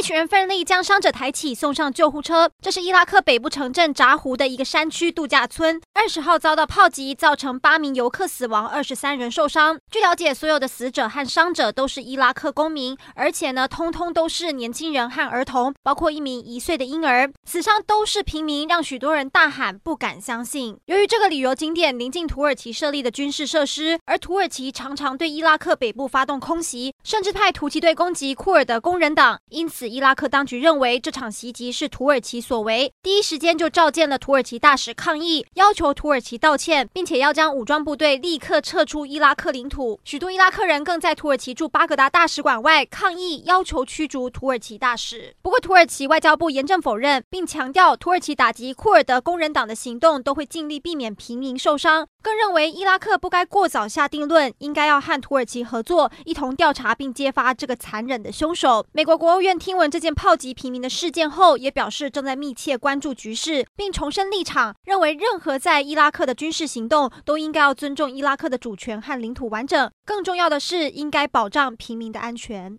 一群人奋力将伤者抬起，送上救护车。这是伊拉克北部城镇扎湖的一个山区度假村，二十号遭到炮击，造成八名游客死亡，二十三人受伤。据了解，所有的死者和伤者都是伊拉克公民，而且呢，通通都是年轻人和儿童，包括一名一岁的婴儿。死伤都是平民，让许多人大喊不敢相信。由于这个旅游景点临近土耳其设立的军事设施，而土耳其常常对伊拉克北部发动空袭，甚至派突击队攻击库尔德工人党，因此。伊拉克当局认为这场袭击是土耳其所为，第一时间就召见了土耳其大使抗议，要求土耳其道歉，并且要将武装部队立刻撤出伊拉克领土。许多伊拉克人更在土耳其驻巴格达大使馆外抗议，要求驱逐土耳其大使。不过，土耳其外交部严正否认，并强调土耳其打击库尔德工人党的行动都会尽力避免平民受伤，更认为伊拉克不该过早下定论，应该要和土耳其合作，一同调查并揭发这个残忍的凶手。美国国务院听问这件炮击平民的事件后，也表示正在密切关注局势，并重申立场，认为任何在伊拉克的军事行动都应该要尊重伊拉克的主权和领土完整，更重要的是应该保障平民的安全。